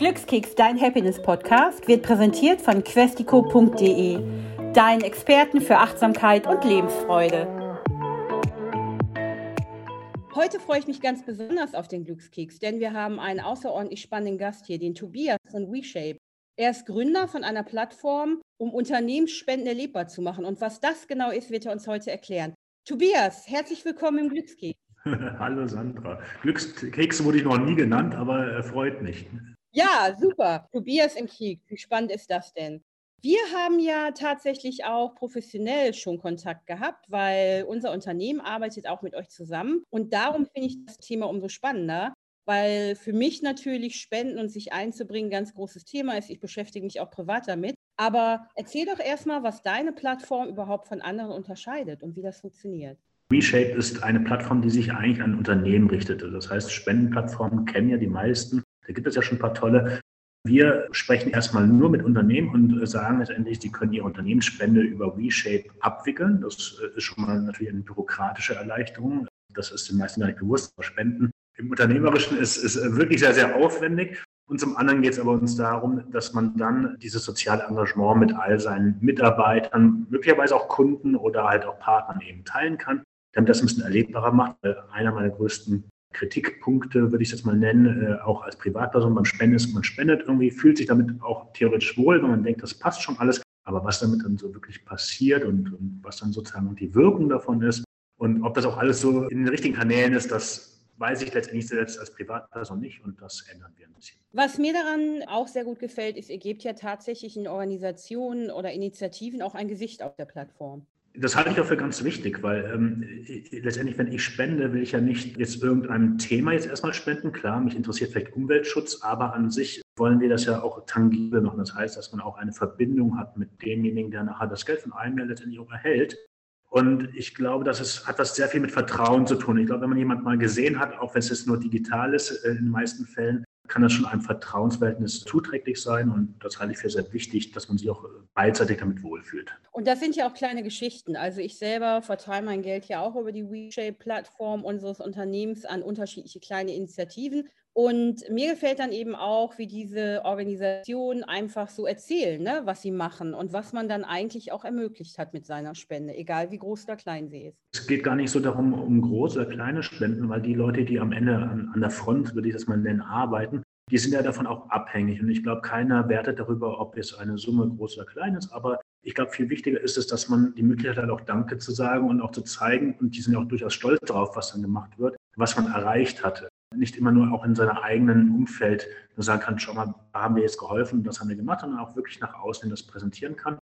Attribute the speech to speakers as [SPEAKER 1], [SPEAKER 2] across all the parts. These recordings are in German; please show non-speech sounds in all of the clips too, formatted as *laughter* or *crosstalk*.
[SPEAKER 1] Glückskeks, dein Happiness-Podcast, wird präsentiert von questico.de, deinen Experten für Achtsamkeit und Lebensfreude. Heute freue ich mich ganz besonders auf den Glückskeks, denn wir haben einen außerordentlich spannenden Gast hier, den Tobias von WeShape. Er ist Gründer von einer Plattform, um Unternehmensspenden erlebbar zu machen. Und was das genau ist, wird er uns heute erklären. Tobias, herzlich willkommen im Glückskeks. *laughs*
[SPEAKER 2] Hallo Sandra. Glückskeks wurde ich noch nie genannt, aber er freut mich.
[SPEAKER 1] Ja, super. Tobias im Krieg. Wie spannend ist das denn? Wir haben ja tatsächlich auch professionell schon Kontakt gehabt, weil unser Unternehmen arbeitet auch mit euch zusammen. Und darum finde ich das Thema umso spannender, weil für mich natürlich Spenden und sich einzubringen ganz großes Thema ist. Ich beschäftige mich auch privat damit. Aber erzähl doch erstmal, was deine Plattform überhaupt von anderen unterscheidet und wie das funktioniert.
[SPEAKER 2] WeShape ist eine Plattform, die sich eigentlich an Unternehmen richtete. Das heißt, Spendenplattformen kennen ja die meisten. Da gibt es ja schon ein paar tolle. Wir sprechen erstmal nur mit Unternehmen und sagen letztendlich, sie können ihre Unternehmensspende über WeShape abwickeln. Das ist schon mal natürlich eine bürokratische Erleichterung. Das ist den meisten gar nicht bewusst. Spenden im Unternehmerischen ist, ist wirklich sehr, sehr aufwendig. Und zum anderen geht es aber uns darum, dass man dann dieses soziale Engagement mit all seinen Mitarbeitern, möglicherweise auch Kunden oder halt auch Partnern eben teilen kann, damit das ein bisschen erlebbarer macht. Einer meiner größten Kritikpunkte, würde ich jetzt mal nennen, äh, auch als Privatperson beim Spenden ist, man spendet irgendwie, fühlt sich damit auch theoretisch wohl, wenn man denkt, das passt schon alles. Aber was damit dann so wirklich passiert und, und was dann sozusagen die Wirkung davon ist und ob das auch alles so in den richtigen Kanälen ist, das weiß ich letztendlich selbst als Privatperson nicht und das ändern wir ein bisschen.
[SPEAKER 1] Was mir daran auch sehr gut gefällt, ist, ihr gebt ja tatsächlich in Organisationen oder Initiativen auch ein Gesicht auf der Plattform.
[SPEAKER 2] Das halte ich auch für ganz wichtig, weil ähm, letztendlich, wenn ich spende, will ich ja nicht jetzt irgendeinem Thema jetzt erstmal spenden. Klar, mich interessiert vielleicht Umweltschutz, aber an sich wollen wir das ja auch tangibel machen. Das heißt, dass man auch eine Verbindung hat mit demjenigen, der nachher das Geld von einem ja letztendlich auch erhält. Und ich glaube, das ist, hat was sehr viel mit Vertrauen zu tun. Ich glaube, wenn man jemanden mal gesehen hat, auch wenn es jetzt nur digital ist, äh, in den meisten Fällen, kann das schon einem Vertrauensverhältnis zuträglich sein. Und das halte ich für sehr wichtig, dass man sich auch beidseitig damit wohlfühlt.
[SPEAKER 1] Und das sind ja auch kleine Geschichten. Also ich selber verteile mein Geld ja auch über die WeShape-Plattform unseres Unternehmens an unterschiedliche kleine Initiativen. Und mir gefällt dann eben auch, wie diese Organisationen einfach so erzählen, ne, was sie machen und was man dann eigentlich auch ermöglicht hat mit seiner Spende, egal wie groß oder klein sie ist.
[SPEAKER 2] Es geht gar nicht so darum, um große oder kleine Spenden, weil die Leute, die am Ende an, an der Front, würde ich das mal nennen, arbeiten, die sind ja davon auch abhängig. Und ich glaube, keiner wertet darüber, ob jetzt eine Summe groß oder klein ist. Aber ich glaube, viel wichtiger ist es, dass man die Möglichkeit hat, auch Danke zu sagen und auch zu zeigen. Und die sind ja auch durchaus stolz darauf, was dann gemacht wird, was man erreicht hatte nicht immer nur auch in seinem eigenen Umfeld nur sagen kann, schau mal, da haben wir jetzt geholfen, das haben wir gemacht, sondern auch wirklich nach außen das präsentieren kann.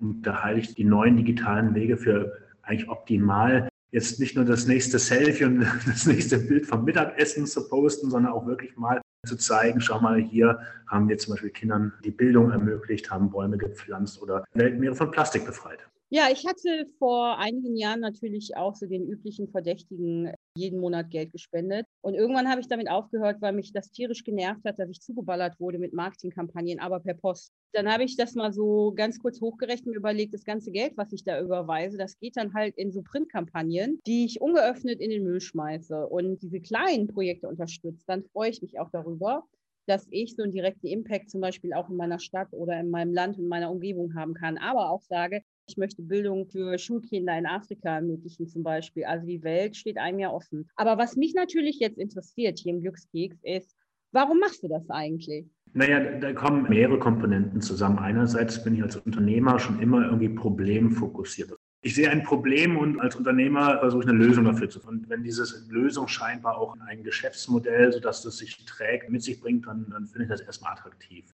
[SPEAKER 2] Und da halte ich die neuen digitalen Wege für eigentlich optimal, jetzt nicht nur das nächste Selfie und *laughs* das nächste Bild vom Mittagessen zu posten, sondern auch wirklich mal zu zeigen, schau mal, hier haben wir zum Beispiel Kindern die Bildung ermöglicht, haben Bäume gepflanzt oder Weltmeere von Plastik befreit.
[SPEAKER 1] Ja, ich hatte vor einigen Jahren natürlich auch so den üblichen Verdächtigen jeden Monat Geld gespendet. Und irgendwann habe ich damit aufgehört, weil mich das tierisch genervt hat, dass ich zugeballert wurde mit Marketingkampagnen, aber per Post. Dann habe ich das mal so ganz kurz hochgerechnet und überlegt, das ganze Geld, was ich da überweise, das geht dann halt in so Printkampagnen, die ich ungeöffnet in den Müll schmeiße und diese kleinen Projekte unterstützt. Dann freue ich mich auch darüber dass ich so einen direkten Impact zum Beispiel auch in meiner Stadt oder in meinem Land und meiner Umgebung haben kann, aber auch sage, ich möchte Bildung für Schulkinder in Afrika ermöglichen zum Beispiel. Also die Welt steht einem ja offen. Aber was mich natürlich jetzt interessiert hier im Glückskeks ist, warum machst du das eigentlich?
[SPEAKER 2] Naja, da kommen mehrere Komponenten zusammen. Einerseits bin ich als Unternehmer schon immer irgendwie problemfokussiert. Ich sehe ein Problem und als Unternehmer versuche ich eine Lösung dafür zu finden. Wenn diese Lösung scheinbar auch ein Geschäftsmodell, sodass das sich trägt, mit sich bringt, dann, dann finde ich das erstmal attraktiv.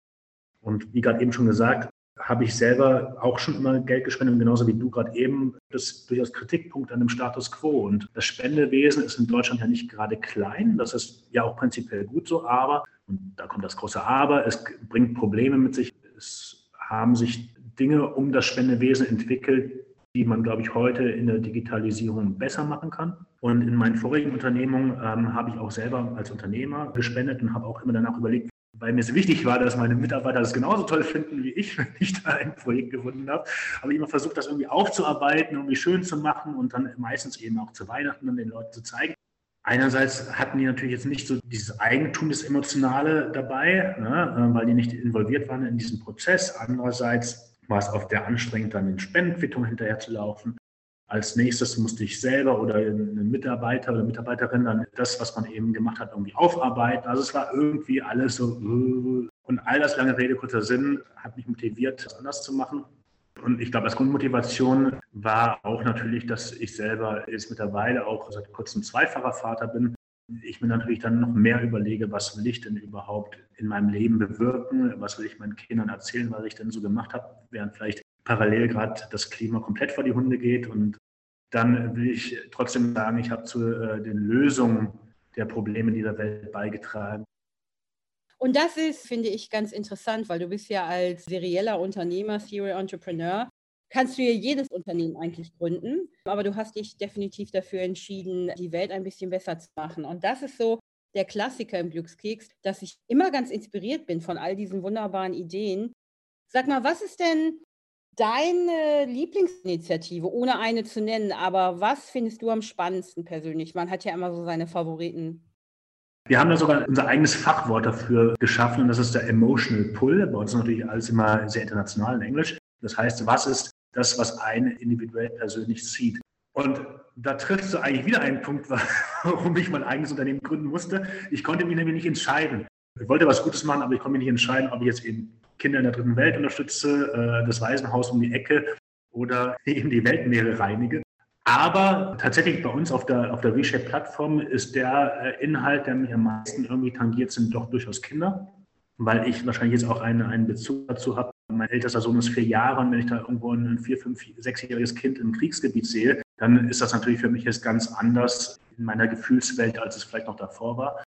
[SPEAKER 2] Und wie gerade eben schon gesagt, habe ich selber auch schon immer Geld gespendet, genauso wie du gerade eben. Das ist durchaus Kritikpunkt an dem Status quo. Und das Spendewesen ist in Deutschland ja nicht gerade klein. Das ist ja auch prinzipiell gut so. Aber, und da kommt das große Aber, es bringt Probleme mit sich. Es haben sich Dinge um das Spendewesen entwickelt, die man, glaube ich, heute in der Digitalisierung besser machen kann. Und in meinen vorigen Unternehmungen ähm, habe ich auch selber als Unternehmer gespendet und habe auch immer danach überlegt, weil mir es wichtig war, dass meine Mitarbeiter das genauso toll finden wie ich, *laughs* wenn ich da ein Projekt gefunden habe. habe ich immer versucht, das irgendwie aufzuarbeiten, irgendwie schön zu machen und dann meistens eben auch zu Weihnachten dann den Leuten zu zeigen. Einerseits hatten die natürlich jetzt nicht so dieses Eigentum, das Emotionale dabei, ne, äh, weil die nicht involviert waren in diesem Prozess. Andererseits war es auch sehr anstrengend, dann in Spendenquittung hinterher zu laufen. Als nächstes musste ich selber oder ein Mitarbeiter oder Mitarbeiterin dann das, was man eben gemacht hat, irgendwie aufarbeiten. Also es war irgendwie alles so. Äh, und all das lange Rede, kurzer Sinn, hat mich motiviert, das anders zu machen. Und ich glaube, als Grundmotivation war auch natürlich, dass ich selber jetzt mittlerweile auch seit kurzem zweifacher Vater bin. Ich mir natürlich dann noch mehr überlege, was will ich denn überhaupt in meinem Leben bewirken, was will ich meinen Kindern erzählen, was ich denn so gemacht habe, während vielleicht parallel gerade das Klima komplett vor die Hunde geht. Und dann will ich trotzdem sagen, ich habe zu äh, den Lösungen der Probleme dieser Welt beigetragen.
[SPEAKER 1] Und das ist, finde ich, ganz interessant, weil du bist ja als serieller Unternehmer, Serial Entrepreneur, kannst du ja jedes Unternehmen eigentlich gründen, aber du hast dich definitiv dafür entschieden, die Welt ein bisschen besser zu machen. Und das ist so der Klassiker im Glückskeks, dass ich immer ganz inspiriert bin von all diesen wunderbaren Ideen. Sag mal, was ist denn deine Lieblingsinitiative, ohne eine zu nennen, aber was findest du am spannendsten persönlich? Man hat ja immer so seine Favoriten.
[SPEAKER 2] Wir haben da sogar unser eigenes Fachwort dafür geschaffen und das ist der Emotional Pull. Bei uns ist natürlich alles immer sehr international in Englisch. Das heißt, was ist das, was einen individuell persönlich zieht? Und da triffst du eigentlich wieder einen Punkt, *laughs* warum ich mein eigenes Unternehmen gründen musste. Ich konnte mich nämlich nicht entscheiden. Ich wollte was Gutes machen, aber ich konnte mich nicht entscheiden, ob ich jetzt eben Kinder in der dritten Welt unterstütze, äh, das Waisenhaus um die Ecke oder *laughs* eben die Weltmeere reinige. Aber tatsächlich bei uns auf der, auf der Reshape-Plattform ist der äh, Inhalt, der mich am meisten irgendwie tangiert, sind doch durchaus Kinder, weil ich wahrscheinlich jetzt auch einen, einen Bezug dazu habe. Mein ältester Sohn ist vier Jahre und wenn ich da irgendwo ein vier, fünf, sechsjähriges Kind im Kriegsgebiet sehe, dann ist das natürlich für mich jetzt ganz anders in meiner Gefühlswelt, als es vielleicht noch davor war.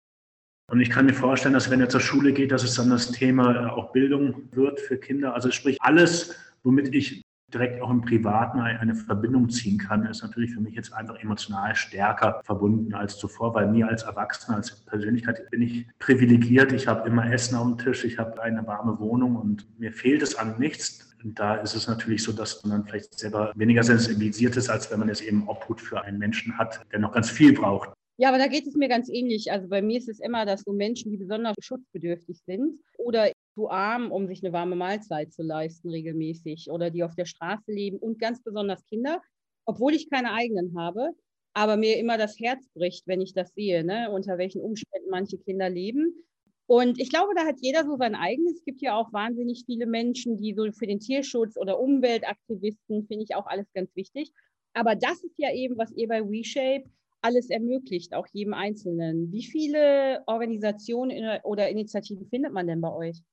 [SPEAKER 2] Und ich kann mir vorstellen, dass wenn er zur Schule geht, dass es dann das Thema äh, auch Bildung wird für Kinder. Also sprich alles, womit ich direkt auch im Privaten eine Verbindung ziehen kann, ist natürlich für mich jetzt einfach emotional stärker verbunden als zuvor, weil mir als Erwachsener, als Persönlichkeit bin ich privilegiert. Ich habe immer Essen auf dem Tisch, ich habe eine warme Wohnung und mir fehlt es an nichts. Und da ist es natürlich so, dass man dann vielleicht selber weniger sensibilisiert ist, als wenn man es eben Obhut für einen Menschen hat, der noch ganz viel braucht.
[SPEAKER 1] Ja, aber da geht es mir ganz ähnlich. Also bei mir ist es immer, dass so Menschen, die besonders schutzbedürftig sind oder zu arm, um sich eine warme Mahlzeit zu leisten regelmäßig oder die auf der Straße leben und ganz besonders Kinder, obwohl ich keine eigenen habe, aber mir immer das Herz bricht, wenn ich das sehe, ne, unter welchen Umständen manche Kinder leben. Und ich glaube, da hat jeder so sein eigenes. Es gibt ja auch wahnsinnig viele Menschen, die so für den Tierschutz oder Umweltaktivisten, finde ich auch alles ganz wichtig. Aber das ist ja eben, was ihr bei WeShape alles ermöglicht, auch jedem Einzelnen. Wie viele Organisationen oder Initiativen findet man denn bei euch?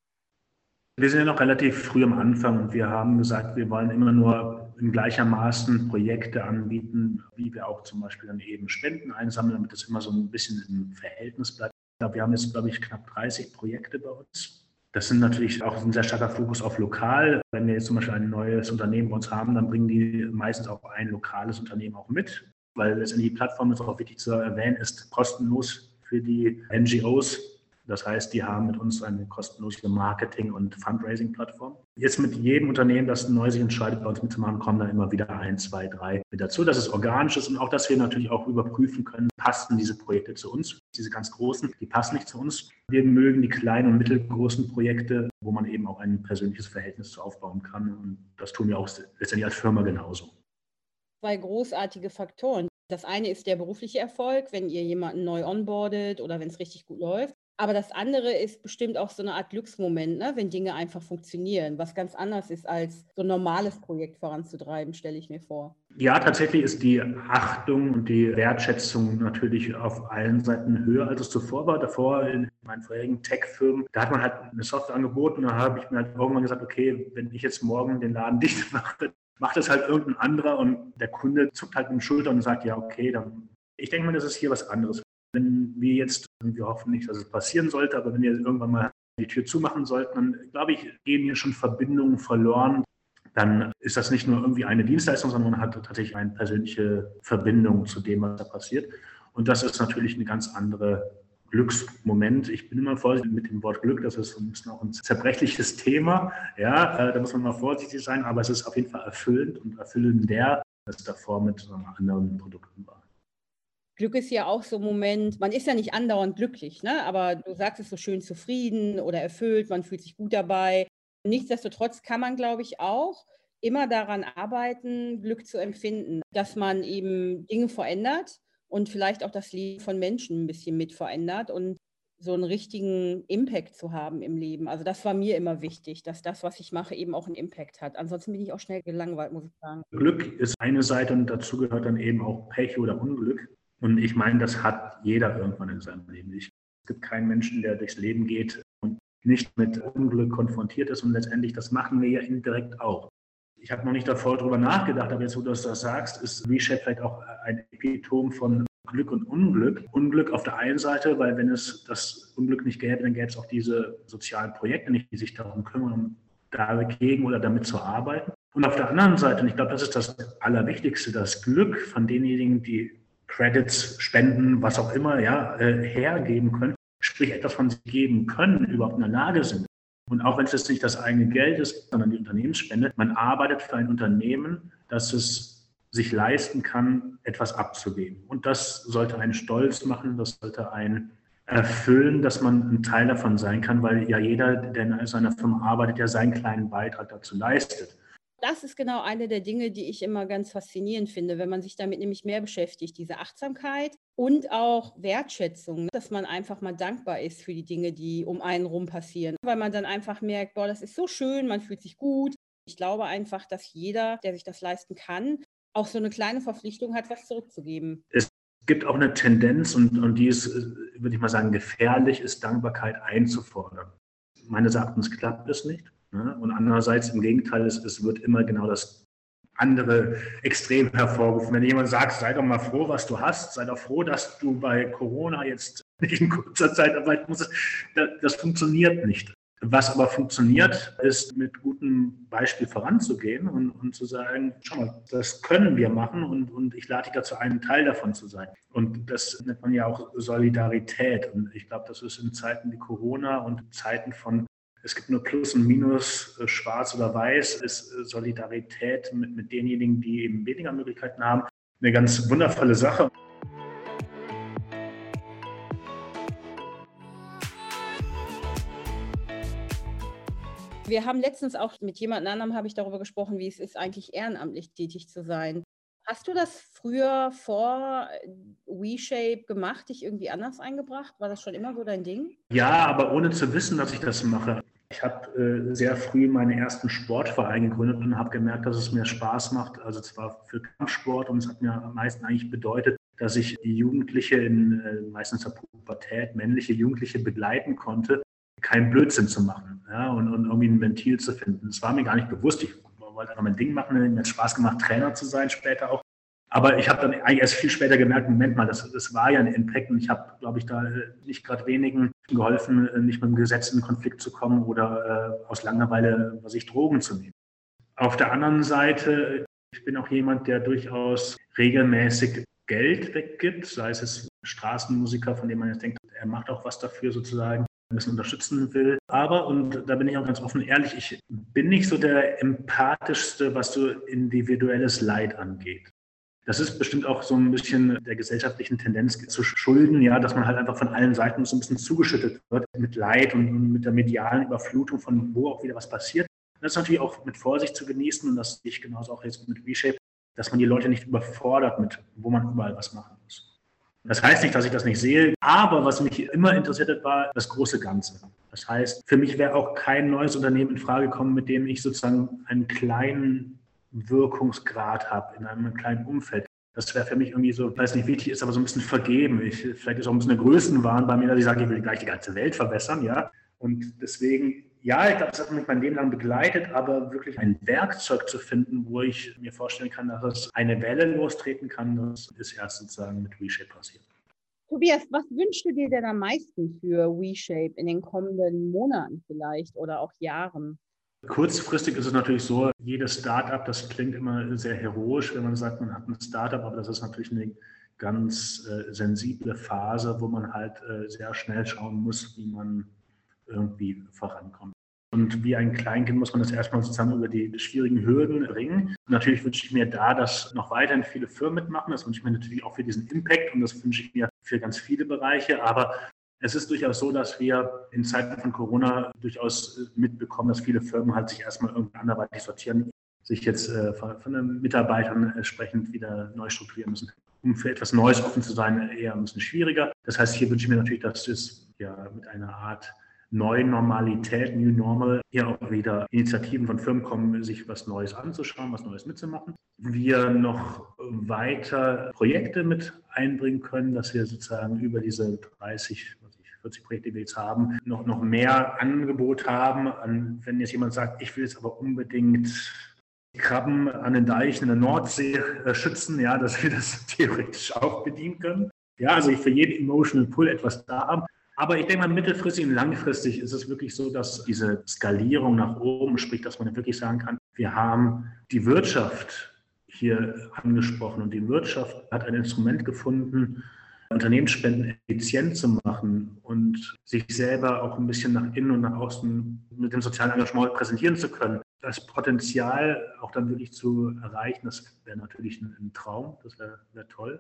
[SPEAKER 2] Wir sind ja noch relativ früh am Anfang und wir haben gesagt, wir wollen immer nur in gleichermaßen Projekte anbieten, wie wir auch zum Beispiel dann eben Spenden einsammeln, damit das immer so ein bisschen im Verhältnis bleibt. Wir haben jetzt, glaube ich, knapp 30 Projekte bei uns. Das sind natürlich auch ein sehr starker Fokus auf lokal. Wenn wir jetzt zum Beispiel ein neues Unternehmen bei uns haben, dann bringen die meistens auch ein lokales Unternehmen auch mit, weil letztendlich die Plattform, ist auch wichtig zu erwähnen, ist kostenlos für die NGOs das heißt, die haben mit uns eine kostenlose Marketing- und Fundraising-Plattform. Jetzt mit jedem Unternehmen, das neu sich entscheidet, bei uns mitzumachen, kommen dann immer wieder ein, zwei, drei mit dazu. Das ist organisch ist und auch, dass wir natürlich auch überprüfen können, passen diese Projekte zu uns. Diese ganz großen, die passen nicht zu uns. Wir mögen die kleinen und mittelgroßen Projekte, wo man eben auch ein persönliches Verhältnis zu aufbauen kann. Und das tun wir auch letztendlich als Firma genauso.
[SPEAKER 1] Zwei großartige Faktoren. Das eine ist der berufliche Erfolg, wenn ihr jemanden neu onboardet oder wenn es richtig gut läuft. Aber das andere ist bestimmt auch so eine Art Glücksmoment, ne? wenn Dinge einfach funktionieren, was ganz anders ist, als so ein normales Projekt voranzutreiben, stelle ich mir vor.
[SPEAKER 2] Ja, tatsächlich ist die Achtung und die Wertschätzung natürlich auf allen Seiten höher, als es zuvor war. Davor in meinen vorherigen Tech-Firmen, da hat man halt eine Software angeboten und da habe ich mir halt irgendwann gesagt, okay, wenn ich jetzt morgen den Laden *laughs* dicht mache, macht das halt irgendein anderer und der Kunde zuckt halt mit den Schultern und sagt, ja, okay, dann ich denke mal, das ist hier was anderes. Wenn wir jetzt, wir hoffen nicht, dass es passieren sollte, aber wenn wir irgendwann mal die Tür zumachen sollten, dann glaube ich, gehen hier schon Verbindungen verloren. Dann ist das nicht nur irgendwie eine Dienstleistung, sondern man hat tatsächlich eine persönliche Verbindung zu dem, was da passiert. Und das ist natürlich eine ganz andere Glücksmoment. Ich bin immer vorsichtig mit dem Wort Glück, das ist ein bisschen auch ein zerbrechliches Thema. Ja, äh, da muss man mal vorsichtig sein, aber es ist auf jeden Fall erfüllend und erfüllender, als davor mit anderen Produkten war.
[SPEAKER 1] Glück ist ja auch so ein Moment, man ist ja nicht andauernd glücklich, ne? aber du sagst es so schön zufrieden oder erfüllt, man fühlt sich gut dabei. Nichtsdestotrotz kann man, glaube ich, auch immer daran arbeiten, Glück zu empfinden, dass man eben Dinge verändert und vielleicht auch das Leben von Menschen ein bisschen mit verändert und so einen richtigen Impact zu haben im Leben. Also das war mir immer wichtig, dass das, was ich mache, eben auch einen Impact hat. Ansonsten bin ich auch schnell gelangweilt, muss ich sagen.
[SPEAKER 2] Glück ist eine Seite und dazu gehört dann eben auch Pech oder Unglück. Und ich meine, das hat jeder irgendwann in seinem Leben. Es gibt keinen Menschen, der durchs Leben geht und nicht mit Unglück konfrontiert ist. Und letztendlich, das machen wir ja indirekt auch. Ich habe noch nicht davor darüber nachgedacht, aber jetzt, wo du das sagst, ist Reshape vielleicht auch ein Epitom von Glück und Unglück. Unglück auf der einen Seite, weil wenn es das Unglück nicht gäbe, dann gäbe es auch diese sozialen Projekte nicht, die sich darum kümmern, um dagegen oder damit zu arbeiten. Und auf der anderen Seite, und ich glaube, das ist das Allerwichtigste, das Glück von denjenigen, die Credits, Spenden, was auch immer, ja, äh, hergeben können, sprich etwas von sich geben können, überhaupt in der Lage sind. Und auch wenn es nicht das eigene Geld ist, sondern die Unternehmensspende, man arbeitet für ein Unternehmen, das es sich leisten kann, etwas abzugeben. Und das sollte einen stolz machen, das sollte einen erfüllen, dass man ein Teil davon sein kann, weil ja jeder, der in seiner Firma arbeitet, ja seinen kleinen Beitrag dazu leistet.
[SPEAKER 1] Das ist genau eine der Dinge, die ich immer ganz faszinierend finde, wenn man sich damit nämlich mehr beschäftigt, diese Achtsamkeit und auch Wertschätzung, dass man einfach mal dankbar ist für die Dinge, die um einen rum passieren, weil man dann einfach merkt, boah, das ist so schön, man fühlt sich gut. Ich glaube einfach, dass jeder, der sich das leisten kann, auch so eine kleine Verpflichtung hat, was zurückzugeben.
[SPEAKER 2] Es gibt auch eine Tendenz, und, und die ist, würde ich mal sagen, gefährlich, ist Dankbarkeit einzufordern. Meines Erachtens klappt es nicht. Ne? Und andererseits im Gegenteil, es, es wird immer genau das andere Extrem hervorgerufen. Wenn jemand sagt, sei doch mal froh, was du hast, sei doch froh, dass du bei Corona jetzt *laughs* nicht in kurzer Zeit arbeiten musst, das, das funktioniert nicht. Was aber funktioniert, ist mit gutem Beispiel voranzugehen und, und, zu sagen, schau mal, das können wir machen und, und ich lade dich dazu ein, Teil davon zu sein. Und das nennt man ja auch Solidarität. Und ich glaube, das ist in Zeiten wie Corona und Zeiten von, es gibt nur Plus und Minus, äh, schwarz oder weiß, ist Solidarität mit, mit denjenigen, die eben weniger Möglichkeiten haben, eine ganz wundervolle Sache.
[SPEAKER 1] Wir haben letztens auch mit jemand anderem habe ich darüber gesprochen, wie es ist, eigentlich ehrenamtlich tätig zu sein. Hast du das früher vor WeShape gemacht, dich irgendwie anders eingebracht? War das schon immer so dein Ding?
[SPEAKER 2] Ja, aber ohne zu wissen, dass ich das mache. Ich habe äh, sehr früh meinen ersten Sportverein gegründet und habe gemerkt, dass es mir Spaß macht. Also zwar für Kampfsport und es hat mir am meisten eigentlich bedeutet, dass ich die Jugendliche in äh, meistens der Pubertät, männliche Jugendliche begleiten konnte, keinen Blödsinn zu machen ja, und, und, irgendwie ein Ventil zu finden. Das war mir gar nicht bewusst. Ich wollte einfach mein Ding machen. Mir hat Spaß gemacht, Trainer zu sein später auch. Aber ich habe dann eigentlich erst viel später gemerkt, Moment mal, das, das war ja ein Impact und ich habe, glaube ich, da nicht gerade wenigen geholfen, nicht mit dem Gesetz in Konflikt zu kommen oder äh, aus Langeweile, was ich Drogen zu nehmen. Auf der anderen Seite, ich bin auch jemand, der durchaus regelmäßig Geld weggibt, sei es Straßenmusiker, von dem man jetzt denkt, er macht auch was dafür sozusagen ein bisschen unterstützen will. Aber, und da bin ich auch ganz offen ehrlich, ich bin nicht so der empathischste, was so individuelles Leid angeht. Das ist bestimmt auch so ein bisschen der gesellschaftlichen Tendenz zu schulden, ja, dass man halt einfach von allen Seiten so ein bisschen zugeschüttet wird mit Leid und mit der medialen Überflutung, von wo auch wieder was passiert. Das ist natürlich auch mit Vorsicht zu genießen und das sehe ich genauso auch jetzt mit Reshape, dass man die Leute nicht überfordert mit, wo man überall was machen. Das heißt nicht, dass ich das nicht sehe, aber was mich immer interessiert hat, war das große Ganze. Das heißt, für mich wäre auch kein neues Unternehmen in Frage gekommen, mit dem ich sozusagen einen kleinen Wirkungsgrad habe in einem kleinen Umfeld. Das wäre für mich irgendwie so, weiß nicht, wichtig ist, aber so ein bisschen vergeben. Ich, vielleicht ist auch ein bisschen eine Größenwahn bei mir, dass ich sage, ich will gleich die ganze Welt verbessern, ja. Und deswegen ja, ich glaube, das hat mich mein Leben lang begleitet, aber wirklich ein Werkzeug zu finden, wo ich mir vorstellen kann, dass es eine Welle lostreten kann, das ist erst sozusagen mit WeShape passiert.
[SPEAKER 1] Tobias, was wünschst du dir denn am meisten für WeShape in den kommenden Monaten vielleicht oder auch Jahren?
[SPEAKER 2] Kurzfristig ist es natürlich so, jedes Startup, das klingt immer sehr heroisch, wenn man sagt, man hat ein Startup, aber das ist natürlich eine ganz äh, sensible Phase, wo man halt äh, sehr schnell schauen muss, wie man irgendwie vorankommt. Und wie ein Kleinkind muss man das erstmal sozusagen über die schwierigen Hürden ringen. Natürlich wünsche ich mir da, dass noch weiterhin viele Firmen mitmachen. Das wünsche ich mir natürlich auch für diesen Impact und das wünsche ich mir für ganz viele Bereiche. Aber es ist durchaus so, dass wir in Zeiten von Corona durchaus mitbekommen, dass viele Firmen halt sich erstmal irgendwie anderweitig sortieren, sich jetzt äh, von den Mitarbeitern entsprechend wieder neu strukturieren müssen. Um für etwas Neues offen zu sein, eher ein bisschen schwieriger. Das heißt, hier wünsche ich mir natürlich, dass es ja mit einer Art neuen Normalität, New Normal, hier auch wieder Initiativen von Firmen kommen, sich was Neues anzuschauen, was Neues mitzumachen. Wir noch weiter Projekte mit einbringen können, dass wir sozusagen über diese 30, 40 Projekte, die wir jetzt haben, noch, noch mehr Angebot haben. Wenn jetzt jemand sagt, ich will jetzt aber unbedingt Krabben an den Deichen in der Nordsee äh, schützen, ja, dass wir das *laughs* theoretisch auch bedienen können. Ja, also für jeden Emotional Pull etwas da haben. Aber ich denke mal, mittelfristig und langfristig ist es wirklich so, dass diese Skalierung nach oben, sprich, dass man wirklich sagen kann, wir haben die Wirtschaft hier angesprochen und die Wirtschaft hat ein Instrument gefunden, Unternehmensspenden effizient zu machen und sich selber auch ein bisschen nach innen und nach außen mit dem sozialen Engagement präsentieren zu können. Das Potenzial auch dann wirklich zu erreichen, das wäre natürlich ein, Traum, das wäre wär toll.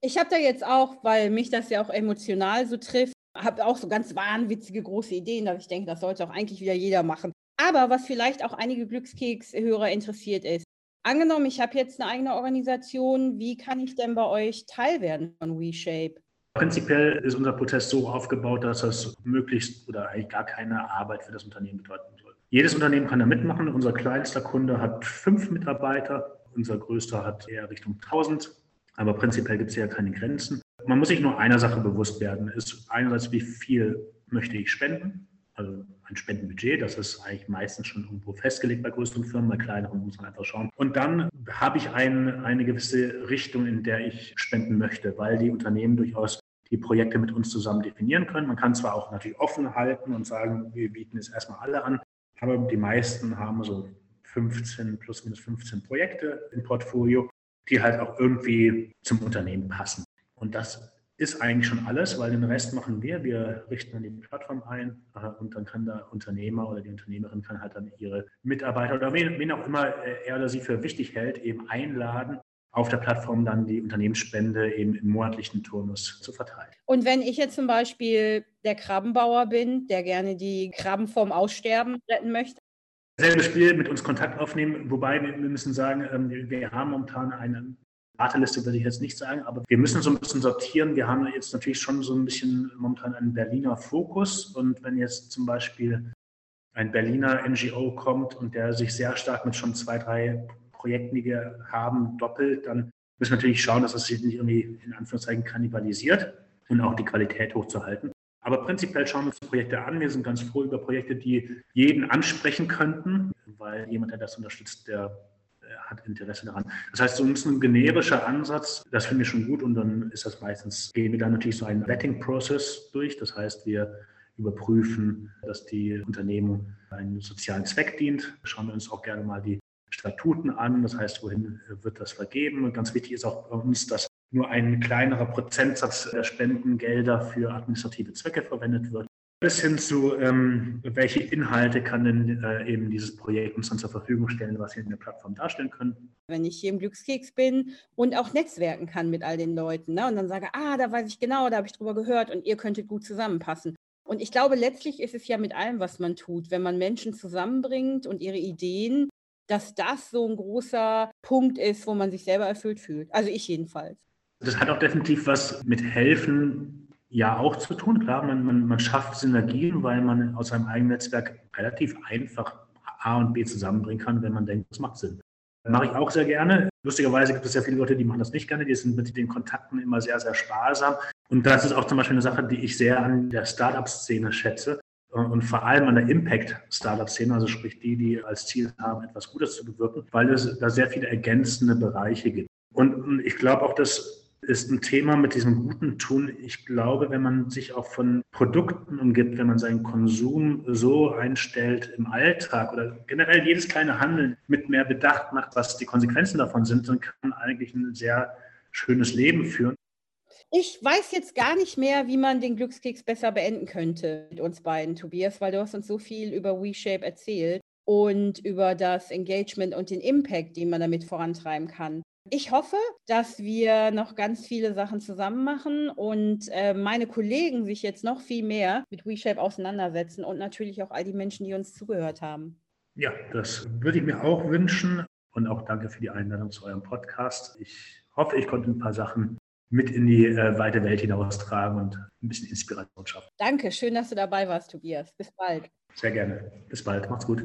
[SPEAKER 1] Ich habe da jetzt auch, weil mich das ja auch emotional so trifft, habe auch so ganz wahnwitzige große Ideen, dass ich denke, das sollte auch eigentlich wieder jeder machen. Aber was vielleicht auch einige Glückskeks-Hörer interessiert ist, angenommen, ich habe jetzt eine eigene Organisation, wie kann ich denn bei euch Teil werden von WeShape?
[SPEAKER 2] Prinzipiell ist unser Prozess so aufgebaut, dass das möglichst oder eigentlich gar keine Arbeit für das Unternehmen bedeuten soll. Jedes Unternehmen kann da mitmachen. Unser kleinster Kunde hat fünf Mitarbeiter, unser größter hat eher Richtung 1000. Aber prinzipiell gibt es ja keine Grenzen. Man muss sich nur einer Sache bewusst werden. Ist einerseits, wie viel möchte ich spenden? Also ein Spendenbudget, das ist eigentlich meistens schon irgendwo festgelegt bei größeren Firmen, bei kleineren muss man einfach schauen. Und dann habe ich ein, eine gewisse Richtung, in der ich spenden möchte, weil die Unternehmen durchaus die Projekte mit uns zusammen definieren können. Man kann zwar auch natürlich offen halten und sagen, wir bieten es erstmal alle an, aber die meisten haben so 15, plus minus 15 Projekte im Portfolio, die halt auch irgendwie zum Unternehmen passen. Und das ist eigentlich schon alles, weil den Rest machen wir. Wir richten dann die Plattform ein äh, und dann kann der Unternehmer oder die Unternehmerin kann halt dann ihre Mitarbeiter oder wen, wen auch immer äh, er oder sie für wichtig hält, eben einladen, auf der Plattform dann die Unternehmensspende eben im monatlichen Turnus zu verteilen.
[SPEAKER 1] Und wenn ich jetzt zum Beispiel der Krabbenbauer bin, der gerne die Krabben vom Aussterben retten möchte?
[SPEAKER 2] Selbe Spiel mit uns Kontakt aufnehmen, wobei wir müssen sagen, ähm, wir haben momentan eine Warteliste würde ich jetzt nicht sagen, aber wir müssen so ein bisschen sortieren. Wir haben jetzt natürlich schon so ein bisschen momentan einen Berliner Fokus. Und wenn jetzt zum Beispiel ein Berliner NGO kommt und der sich sehr stark mit schon zwei, drei Projekten, die wir haben, doppelt, dann müssen wir natürlich schauen, dass es sich nicht irgendwie in Anführungszeichen kannibalisiert und auch die Qualität hochzuhalten. Aber prinzipiell schauen wir uns Projekte an. Wir sind ganz froh über Projekte, die jeden ansprechen könnten, weil jemand, der das unterstützt, der hat Interesse daran. Das heißt, so ein generischer Ansatz, das finde ich schon gut und dann ist das meistens, gehen wir dann natürlich so einen Vetting-Prozess durch. Das heißt, wir überprüfen, dass die Unternehmung einen sozialen Zweck dient. Schauen wir uns auch gerne mal die Statuten an. Das heißt, wohin wird das vergeben? Und ganz wichtig ist auch bei uns, dass nur ein kleinerer Prozentsatz der Spendengelder für administrative Zwecke verwendet wird bis hin zu, ähm, welche Inhalte kann denn äh, eben dieses Projekt uns dann zur Verfügung stellen, was wir in der Plattform darstellen können.
[SPEAKER 1] Wenn ich hier im Glückskeks bin und auch netzwerken kann mit all den Leuten ne? und dann sage, ah, da weiß ich genau, da habe ich drüber gehört und ihr könntet gut zusammenpassen. Und ich glaube, letztlich ist es ja mit allem, was man tut, wenn man Menschen zusammenbringt und ihre Ideen, dass das so ein großer Punkt ist, wo man sich selber erfüllt fühlt. Also ich jedenfalls.
[SPEAKER 2] Das hat auch definitiv was mit Helfen ja auch zu tun. Klar, man, man, man schafft Synergien, weil man aus seinem eigenen Netzwerk relativ einfach A und B zusammenbringen kann, wenn man denkt, das macht Sinn. Mache ich auch sehr gerne. Lustigerweise gibt es ja viele Leute, die machen das nicht gerne. Die sind mit den Kontakten immer sehr, sehr sparsam. Und das ist auch zum Beispiel eine Sache, die ich sehr an der Startup-Szene schätze und vor allem an der Impact-Startup-Szene, also sprich die, die als Ziel haben, etwas Gutes zu bewirken, weil es da sehr viele ergänzende Bereiche gibt. Und ich glaube auch, dass ist ein Thema mit diesem guten Tun. Ich glaube, wenn man sich auch von Produkten umgibt, wenn man seinen Konsum so einstellt im Alltag oder generell jedes kleine Handeln mit mehr Bedacht macht, was die Konsequenzen davon sind, dann kann man eigentlich ein sehr schönes Leben führen.
[SPEAKER 1] Ich weiß jetzt gar nicht mehr, wie man den Glückskeks besser beenden könnte mit uns beiden, Tobias, weil du hast uns so viel über WeShape erzählt und über das Engagement und den Impact, den man damit vorantreiben kann. Ich hoffe, dass wir noch ganz viele Sachen zusammen machen und äh, meine Kollegen sich jetzt noch viel mehr mit WeShape auseinandersetzen und natürlich auch all die Menschen, die uns zugehört haben.
[SPEAKER 2] Ja, das würde ich mir auch wünschen und auch danke für die Einladung zu eurem Podcast. Ich hoffe, ich konnte ein paar Sachen mit in die äh, weite Welt hinaustragen und ein bisschen Inspiration schaffen.
[SPEAKER 1] Danke, schön, dass du dabei warst, Tobias. Bis bald.
[SPEAKER 2] Sehr gerne. Bis bald. Macht's gut.